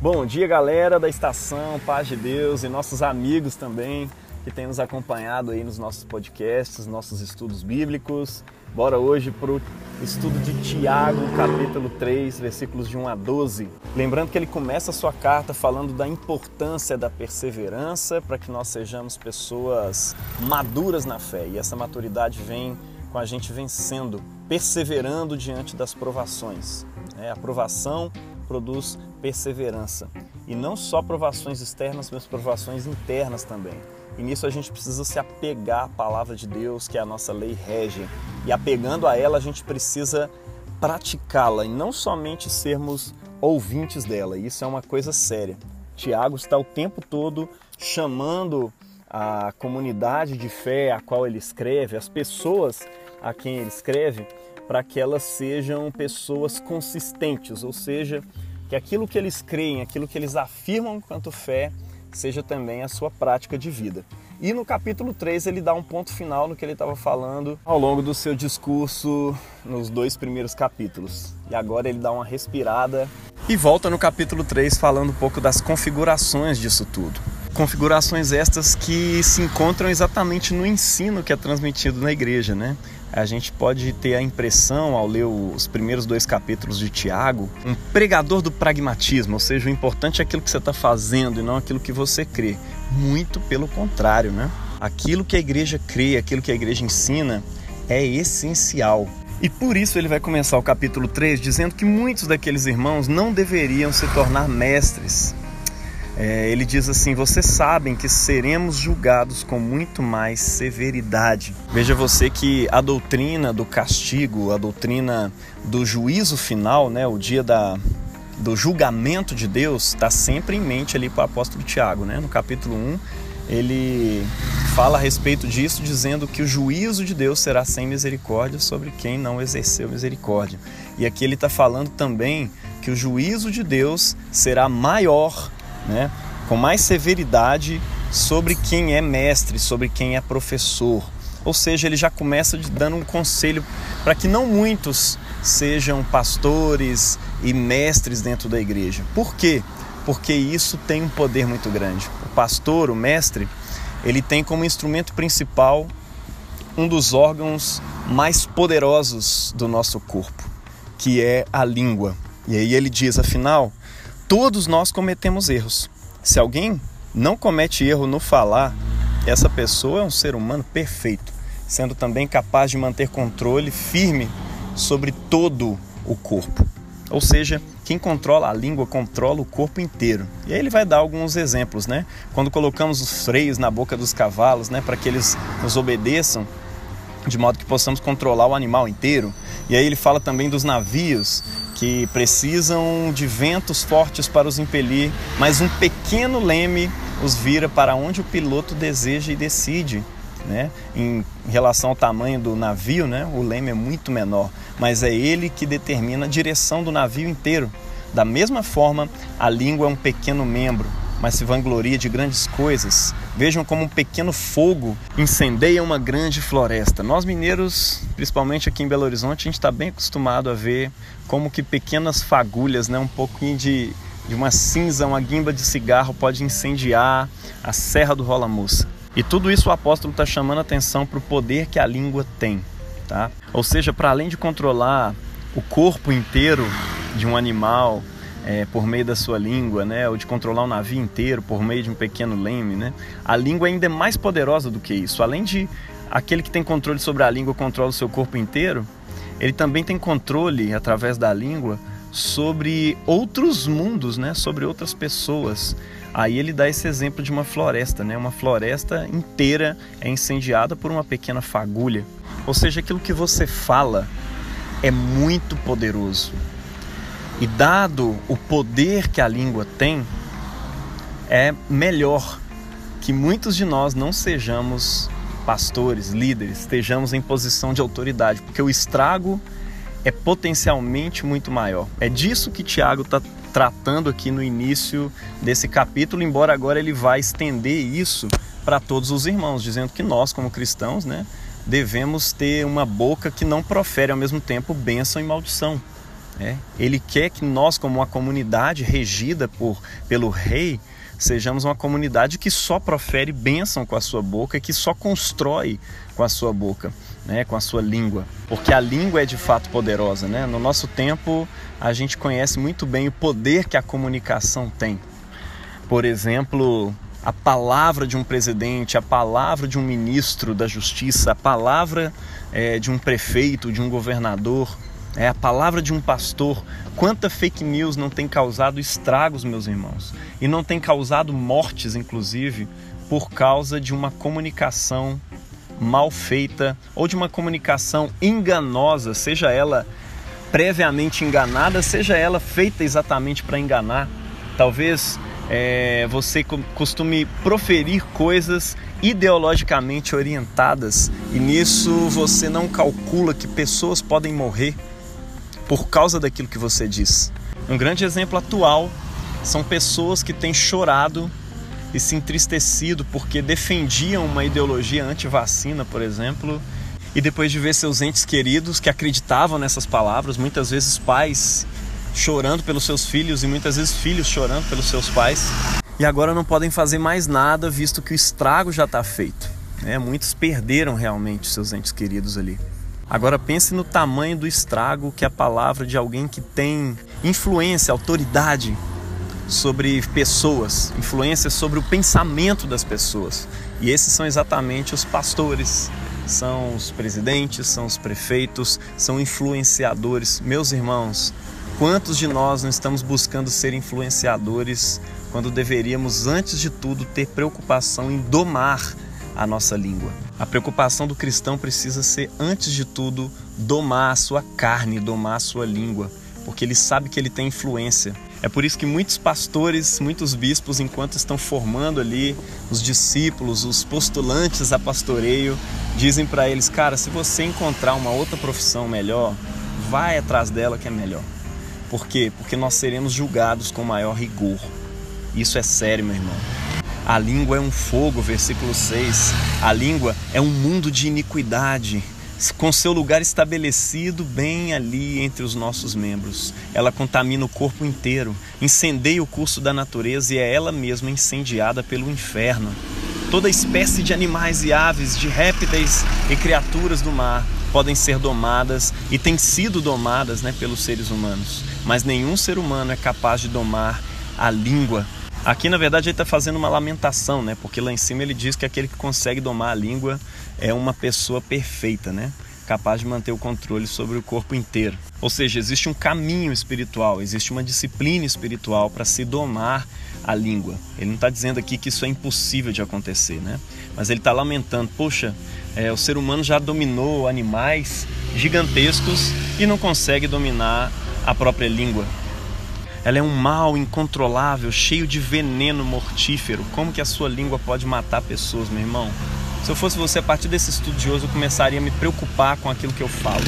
Bom dia, galera da estação, paz de Deus e nossos amigos também que têm nos acompanhado aí nos nossos podcasts, nossos estudos bíblicos. Bora hoje para o estudo de Tiago, capítulo 3, versículos de 1 a 12. Lembrando que ele começa a sua carta falando da importância da perseverança para que nós sejamos pessoas maduras na fé. E essa maturidade vem com a gente vencendo, perseverando diante das provações. É, a provação produz perseverança. E não só provações externas, mas provações internas também. E nisso a gente precisa se apegar à palavra de Deus, que é a nossa lei régia. E apegando a ela, a gente precisa praticá-la e não somente sermos ouvintes dela. Isso é uma coisa séria. Tiago está o tempo todo chamando a comunidade de fé a qual ele escreve, as pessoas a quem ele escreve, para que elas sejam pessoas consistentes, ou seja, que aquilo que eles creem, aquilo que eles afirmam quanto fé, seja também a sua prática de vida. E no capítulo 3 ele dá um ponto final no que ele estava falando ao longo do seu discurso nos dois primeiros capítulos. E agora ele dá uma respirada e volta no capítulo 3 falando um pouco das configurações disso tudo. Configurações estas que se encontram exatamente no ensino que é transmitido na igreja, né? A gente pode ter a impressão, ao ler os primeiros dois capítulos de Tiago, um pregador do pragmatismo, ou seja, o importante é aquilo que você está fazendo e não aquilo que você crê. Muito pelo contrário, né? Aquilo que a igreja crê, aquilo que a igreja ensina é essencial. E por isso ele vai começar o capítulo 3 dizendo que muitos daqueles irmãos não deveriam se tornar mestres, é, ele diz assim: Vocês sabem que seremos julgados com muito mais severidade. Veja você que a doutrina do castigo, a doutrina do juízo final, né, o dia da, do julgamento de Deus, está sempre em mente ali para o apóstolo Tiago. Né? No capítulo 1, ele fala a respeito disso, dizendo que o juízo de Deus será sem misericórdia sobre quem não exerceu misericórdia. E aqui ele está falando também que o juízo de Deus será maior né, com mais severidade sobre quem é mestre, sobre quem é professor. Ou seja, ele já começa dando um conselho para que não muitos sejam pastores e mestres dentro da igreja. Por quê? Porque isso tem um poder muito grande. O pastor, o mestre, ele tem como instrumento principal um dos órgãos mais poderosos do nosso corpo, que é a língua. E aí ele diz, afinal, Todos nós cometemos erros. Se alguém não comete erro no falar, essa pessoa é um ser humano perfeito, sendo também capaz de manter controle firme sobre todo o corpo. Ou seja, quem controla a língua controla o corpo inteiro. E aí ele vai dar alguns exemplos, né? Quando colocamos os freios na boca dos cavalos, né, para que eles nos obedeçam, de modo que possamos controlar o animal inteiro. E aí ele fala também dos navios que precisam de ventos fortes para os impelir, mas um pequeno leme os vira para onde o piloto deseja e decide. Né? Em relação ao tamanho do navio, né? o leme é muito menor, mas é ele que determina a direção do navio inteiro. Da mesma forma, a língua é um pequeno membro, mas se vangloria de grandes coisas. Vejam como um pequeno fogo incendeia uma grande floresta. Nós mineiros, principalmente aqui em Belo Horizonte, a gente está bem acostumado a ver como que pequenas fagulhas, né, um pouquinho de, de uma cinza, uma guimba de cigarro pode incendiar a Serra do Rola Moça. E tudo isso o apóstolo está chamando atenção para o poder que a língua tem. Tá? Ou seja, para além de controlar o corpo inteiro de um animal, é, por meio da sua língua, né, ou de controlar um navio inteiro por meio de um pequeno leme, né, a língua ainda é mais poderosa do que isso. Além de aquele que tem controle sobre a língua controla o seu corpo inteiro, ele também tem controle através da língua sobre outros mundos, né, sobre outras pessoas. Aí ele dá esse exemplo de uma floresta, né? Uma floresta inteira é incendiada por uma pequena fagulha. Ou seja, aquilo que você fala é muito poderoso. E dado o poder que a língua tem, é melhor que muitos de nós não sejamos pastores, líderes, estejamos em posição de autoridade, porque o estrago é potencialmente muito maior. É disso que Tiago está tratando aqui no início desse capítulo, embora agora ele vai estender isso para todos os irmãos, dizendo que nós, como cristãos, né, devemos ter uma boca que não profere ao mesmo tempo bênção e maldição. É? Ele quer que nós, como uma comunidade regida por, pelo rei, sejamos uma comunidade que só profere bênção com a sua boca, que só constrói com a sua boca, né, com a sua língua, porque a língua é de fato poderosa, né? No nosso tempo, a gente conhece muito bem o poder que a comunicação tem. Por exemplo, a palavra de um presidente, a palavra de um ministro da justiça, a palavra é, de um prefeito, de um governador, é a palavra de um pastor. Quanta fake news não tem causado estragos, meus irmãos, e não tem causado mortes, inclusive, por causa de uma comunicação mal feita ou de uma comunicação enganosa, seja ela previamente enganada, seja ela feita exatamente para enganar. Talvez é, você costume proferir coisas ideologicamente orientadas e nisso você não calcula que pessoas podem morrer por causa daquilo que você diz. Um grande exemplo atual são pessoas que têm chorado e se entristecido porque defendiam uma ideologia anti-vacina, por exemplo, e depois de ver seus entes queridos que acreditavam nessas palavras, muitas vezes pais chorando pelos seus filhos e muitas vezes filhos chorando pelos seus pais, e agora não podem fazer mais nada visto que o estrago já está feito. Né? Muitos perderam realmente seus entes queridos ali. Agora pense no tamanho do estrago que a palavra de alguém que tem influência, autoridade sobre pessoas, influência sobre o pensamento das pessoas. E esses são exatamente os pastores, são os presidentes, são os prefeitos, são influenciadores. Meus irmãos, quantos de nós não estamos buscando ser influenciadores quando deveríamos, antes de tudo, ter preocupação em domar a nossa língua? A preocupação do cristão precisa ser, antes de tudo, domar a sua carne, domar a sua língua, porque ele sabe que ele tem influência. É por isso que muitos pastores, muitos bispos, enquanto estão formando ali os discípulos, os postulantes a pastoreio, dizem para eles: cara, se você encontrar uma outra profissão melhor, vai atrás dela que é melhor. Por quê? Porque nós seremos julgados com maior rigor. Isso é sério, meu irmão. A língua é um fogo, versículo 6. A língua é um mundo de iniquidade com seu lugar estabelecido bem ali entre os nossos membros. Ela contamina o corpo inteiro, incendeia o curso da natureza e é ela mesma incendiada pelo inferno. Toda espécie de animais e aves, de répteis e criaturas do mar podem ser domadas e têm sido domadas né, pelos seres humanos, mas nenhum ser humano é capaz de domar a língua. Aqui, na verdade, ele está fazendo uma lamentação, né? Porque lá em cima ele diz que aquele que consegue domar a língua é uma pessoa perfeita, né? Capaz de manter o controle sobre o corpo inteiro. Ou seja, existe um caminho espiritual, existe uma disciplina espiritual para se domar a língua. Ele não está dizendo aqui que isso é impossível de acontecer, né? Mas ele está lamentando, poxa, é, o ser humano já dominou animais gigantescos e não consegue dominar a própria língua. Ela é um mal incontrolável, cheio de veneno mortífero. Como que a sua língua pode matar pessoas, meu irmão? Se eu fosse você, a partir desse estudo de hoje, eu começaria a me preocupar com aquilo que eu falo.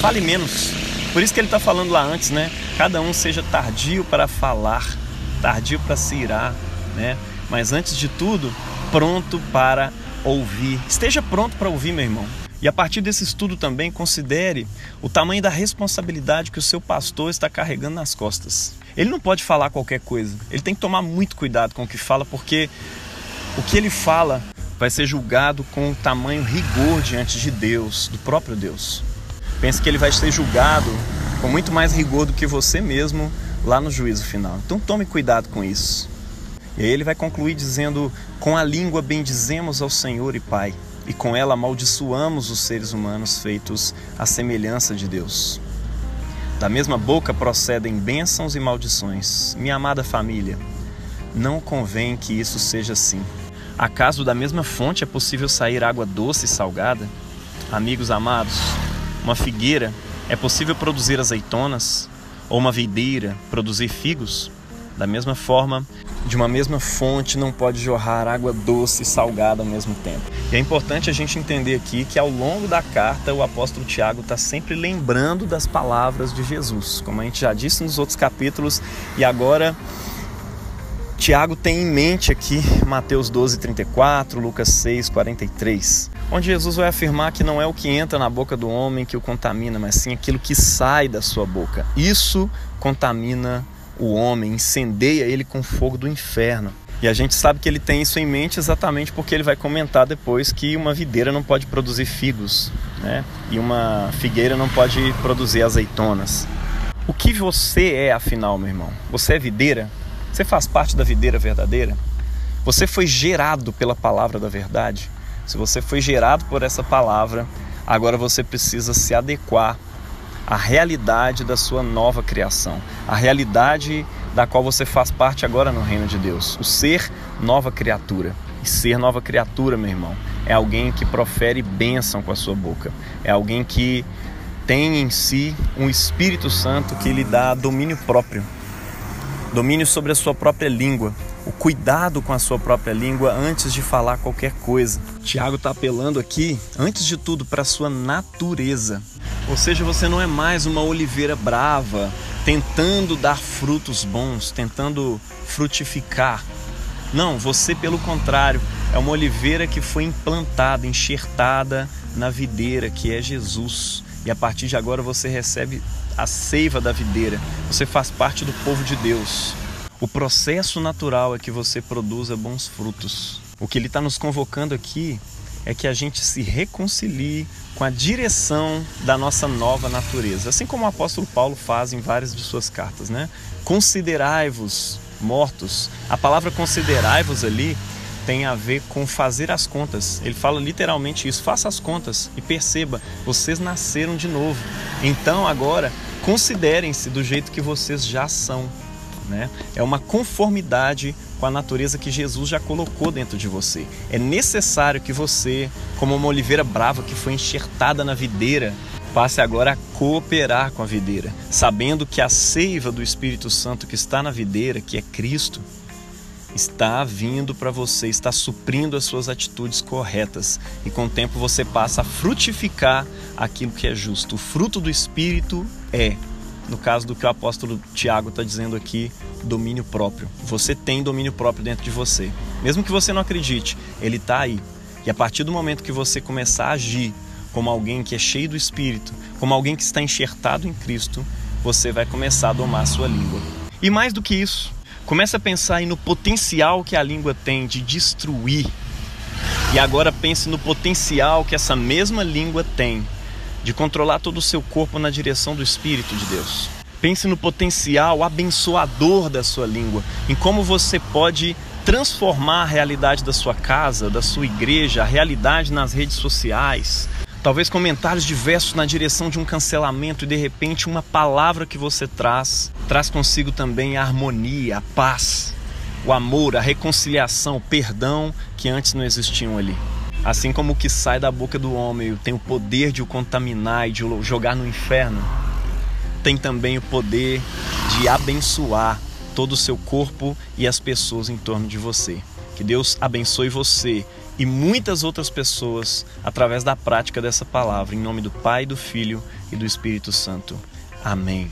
Fale menos. Por isso que ele está falando lá antes, né? Cada um seja tardio para falar, tardio para se irar, né? Mas antes de tudo, pronto para ouvir. Esteja pronto para ouvir, meu irmão. E a partir desse estudo também considere o tamanho da responsabilidade que o seu pastor está carregando nas costas. Ele não pode falar qualquer coisa. Ele tem que tomar muito cuidado com o que fala, porque o que ele fala vai ser julgado com tamanho rigor diante de Deus, do próprio Deus. Pense que ele vai ser julgado com muito mais rigor do que você mesmo lá no juízo final. Então tome cuidado com isso. E aí ele vai concluir dizendo: Com a língua bendizemos ao Senhor e Pai, e com ela amaldiçoamos os seres humanos feitos à semelhança de Deus. Da mesma boca procedem bênçãos e maldições. Minha amada família, não convém que isso seja assim. Acaso da mesma fonte é possível sair água doce e salgada? Amigos amados, uma figueira é possível produzir azeitonas? Ou uma videira produzir figos? Da mesma forma, de uma mesma fonte não pode jorrar água doce e salgada ao mesmo tempo. E é importante a gente entender aqui que ao longo da carta o apóstolo Tiago está sempre lembrando das palavras de Jesus, como a gente já disse nos outros capítulos, e agora Tiago tem em mente aqui Mateus 12, 34, Lucas 6, 43, onde Jesus vai afirmar que não é o que entra na boca do homem que o contamina, mas sim aquilo que sai da sua boca. Isso contamina o homem, incendeia ele com fogo do inferno. E a gente sabe que ele tem isso em mente exatamente porque ele vai comentar depois que uma videira não pode produzir figos, né? E uma figueira não pode produzir azeitonas. O que você é, afinal, meu irmão? Você é videira? Você faz parte da videira verdadeira? Você foi gerado pela palavra da verdade? Se você foi gerado por essa palavra, agora você precisa se adequar à realidade da sua nova criação, a realidade da qual você faz parte agora no reino de Deus, o ser nova criatura. E ser nova criatura, meu irmão, é alguém que profere bênção com a sua boca, é alguém que tem em si um Espírito Santo que lhe dá domínio próprio, domínio sobre a sua própria língua, o cuidado com a sua própria língua antes de falar qualquer coisa. Tiago está apelando aqui, antes de tudo, para a sua natureza. Ou seja, você não é mais uma oliveira brava, tentando dar frutos bons, tentando frutificar. Não, você, pelo contrário, é uma oliveira que foi implantada, enxertada na videira, que é Jesus. E a partir de agora você recebe a seiva da videira. Você faz parte do povo de Deus. O processo natural é que você produza bons frutos. O que ele está nos convocando aqui é que a gente se reconcilie com a direção da nossa nova natureza, assim como o apóstolo Paulo faz em várias de suas cartas, né? Considerai-vos mortos. A palavra considerai-vos ali tem a ver com fazer as contas. Ele fala literalmente isso: faça as contas e perceba, vocês nasceram de novo. Então agora considerem-se do jeito que vocês já são. Né? É uma conformidade com a natureza que Jesus já colocou dentro de você. É necessário que você, como uma oliveira brava que foi enxertada na videira, passe agora a cooperar com a videira, sabendo que a seiva do Espírito Santo que está na videira, que é Cristo, está vindo para você, está suprindo as suas atitudes corretas. E com o tempo você passa a frutificar aquilo que é justo. O fruto do Espírito é no caso do que o apóstolo Tiago está dizendo aqui, domínio próprio. Você tem domínio próprio dentro de você. Mesmo que você não acredite, ele está aí. E a partir do momento que você começar a agir como alguém que é cheio do Espírito, como alguém que está enxertado em Cristo, você vai começar a domar a sua língua. E mais do que isso, comece a pensar no potencial que a língua tem de destruir. E agora pense no potencial que essa mesma língua tem de controlar todo o seu corpo na direção do Espírito de Deus. Pense no potencial abençoador da sua língua, em como você pode transformar a realidade da sua casa, da sua igreja, a realidade nas redes sociais. Talvez comentários diversos na direção de um cancelamento e de repente uma palavra que você traz traz consigo também a harmonia, a paz, o amor, a reconciliação, o perdão que antes não existiam ali. Assim como o que sai da boca do homem tem o poder de o contaminar e de o jogar no inferno, tem também o poder de abençoar todo o seu corpo e as pessoas em torno de você. Que Deus abençoe você e muitas outras pessoas através da prática dessa palavra, em nome do Pai, do Filho e do Espírito Santo. Amém.